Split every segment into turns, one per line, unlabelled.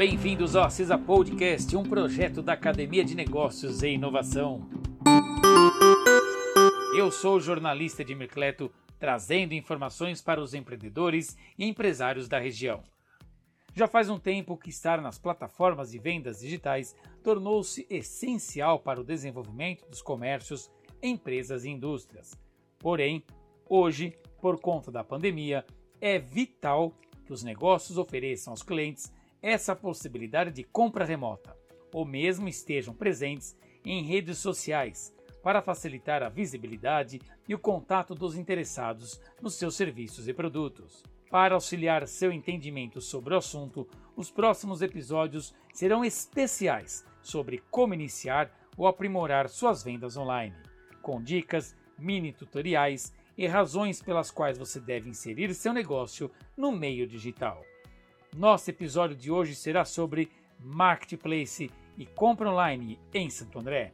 bem-vindos ao Acesa Podcast, um projeto da Academia de Negócios e Inovação. Eu sou o jornalista de Mercleto, trazendo informações para os empreendedores e empresários da região. Já faz um tempo que estar nas plataformas de vendas digitais tornou-se essencial para o desenvolvimento dos comércios, empresas e indústrias. Porém, hoje, por conta da pandemia, é vital que os negócios ofereçam aos clientes essa possibilidade de compra remota, ou mesmo estejam presentes em redes sociais para facilitar a visibilidade e o contato dos interessados nos seus serviços e produtos. Para auxiliar seu entendimento sobre o assunto, os próximos episódios serão especiais sobre como iniciar ou aprimorar suas vendas online, com dicas, mini tutoriais e razões pelas quais você deve inserir seu negócio no meio digital. Nosso episódio de hoje será sobre Marketplace e compra online em Santo André.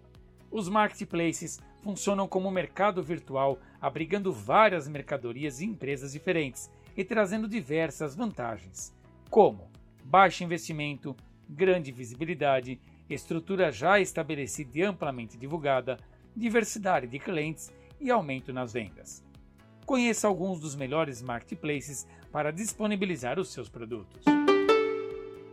Os marketplaces funcionam como um mercado virtual, abrigando várias mercadorias e empresas diferentes e trazendo diversas vantagens, como baixo investimento, grande visibilidade, estrutura já estabelecida e amplamente divulgada, diversidade de clientes e aumento nas vendas. Conheça alguns dos melhores marketplaces para disponibilizar os seus produtos.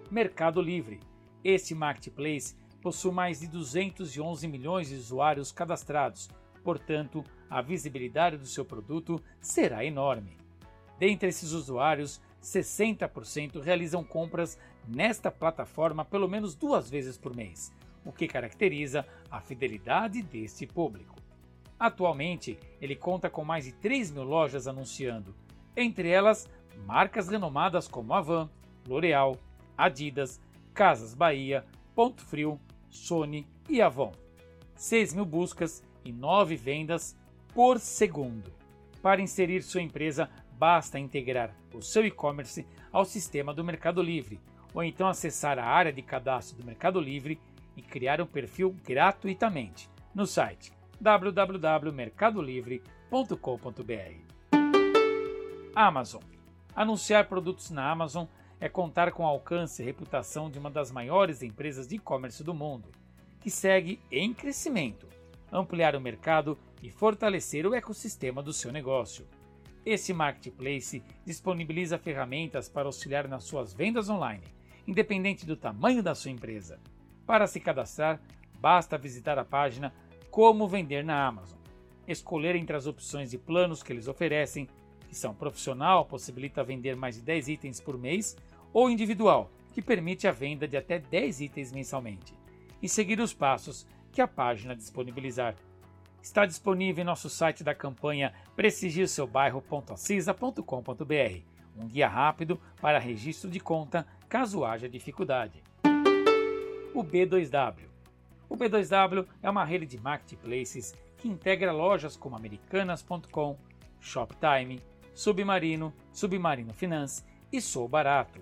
Mercado Livre. Este marketplace possui mais de 211 milhões de usuários cadastrados, portanto, a visibilidade do seu produto será enorme. Dentre esses usuários, 60% realizam compras nesta plataforma pelo menos duas vezes por mês, o que caracteriza a fidelidade deste público. Atualmente, ele conta com mais de 3 mil lojas anunciando, entre elas marcas renomadas como Avan, L'Oréal, Adidas, Casas Bahia, Ponto Frio, Sony e Avon. 6 mil buscas e 9 vendas por segundo. Para inserir sua empresa, basta integrar o seu e-commerce ao sistema do Mercado Livre, ou então acessar a área de cadastro do Mercado Livre e criar um perfil gratuitamente no site www.mercadolivre.com.br. Amazon. Anunciar produtos na Amazon é contar com o alcance e reputação de uma das maiores empresas de e-commerce do mundo, que segue em crescimento, ampliar o mercado e fortalecer o ecossistema do seu negócio. Esse marketplace disponibiliza ferramentas para auxiliar nas suas vendas online, independente do tamanho da sua empresa. Para se cadastrar, basta visitar a página como vender na Amazon. Escolher entre as opções de planos que eles oferecem, que são profissional, possibilita vender mais de 10 itens por mês, ou individual, que permite a venda de até 10 itens mensalmente, e seguir os passos que a página disponibilizar. Está disponível em nosso site da campanha prestigioseubairro.acisa.com.br, um guia rápido para registro de conta caso haja dificuldade. O B2W o B2W é uma rede de marketplaces que integra lojas como Americanas.com, Shoptime, Submarino, Submarino Finance e Sou Barato.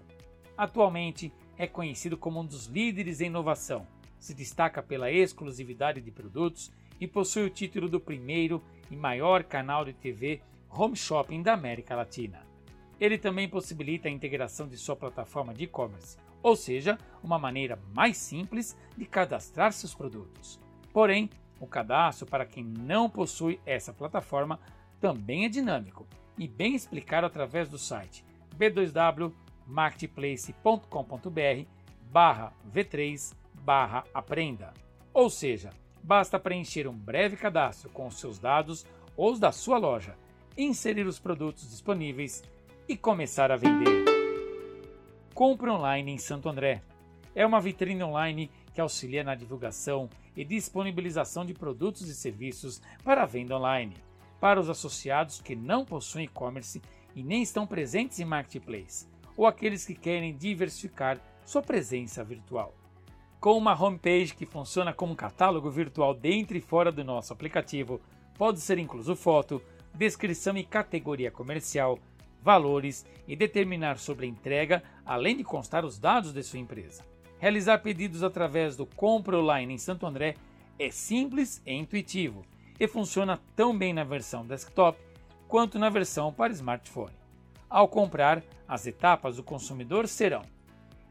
Atualmente é conhecido como um dos líderes em inovação, se destaca pela exclusividade de produtos e possui o título do primeiro e maior canal de TV home shopping da América Latina. Ele também possibilita a integração de sua plataforma de e-commerce ou seja, uma maneira mais simples de cadastrar seus produtos. Porém, o cadastro para quem não possui essa plataforma também é dinâmico e bem explicado através do site b2wmarketplace.com.br barra v3 barra aprenda. Ou seja, basta preencher um breve cadastro com os seus dados ou os da sua loja, inserir os produtos disponíveis e começar a vender. Compre Online em Santo André. É uma vitrine online que auxilia na divulgação e disponibilização de produtos e serviços para venda online, para os associados que não possuem e-commerce e nem estão presentes em marketplace, ou aqueles que querem diversificar sua presença virtual. Com uma homepage que funciona como catálogo virtual dentro e fora do nosso aplicativo, pode ser incluso foto, descrição e categoria comercial, valores e determinar sobre a entrega, além de constar os dados de sua empresa. Realizar pedidos através do Compra Online em Santo André é simples e intuitivo e funciona tão bem na versão desktop quanto na versão para smartphone. Ao comprar, as etapas do consumidor serão: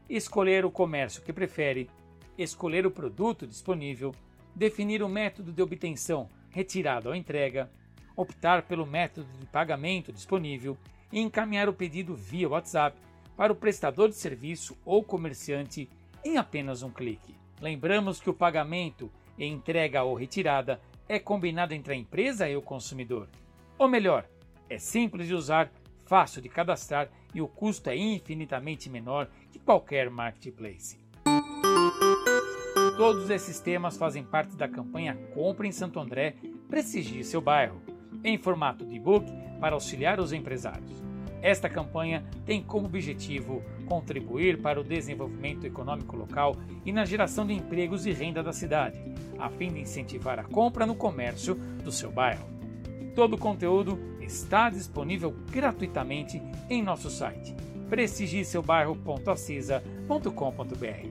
escolher o comércio que prefere, escolher o produto disponível, definir o método de obtenção, retirada ou entrega, optar pelo método de pagamento disponível e encaminhar o pedido via WhatsApp para o prestador de serviço ou comerciante em apenas um clique. Lembramos que o pagamento entrega ou retirada é combinado entre a empresa e o consumidor. Ou melhor, é simples de usar, fácil de cadastrar e o custo é infinitamente menor que qualquer marketplace. Todos esses temas fazem parte da campanha Compre em Santo André, prestigie seu bairro, em formato de e-book para auxiliar os empresários. Esta campanha tem como objetivo contribuir para o desenvolvimento econômico local e na geração de empregos e renda da cidade, a fim de incentivar a compra no comércio do seu bairro. Todo o conteúdo está disponível gratuitamente em nosso site prestigieseubairro.acisa.com.br.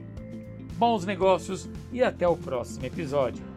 Bons negócios e até o próximo episódio.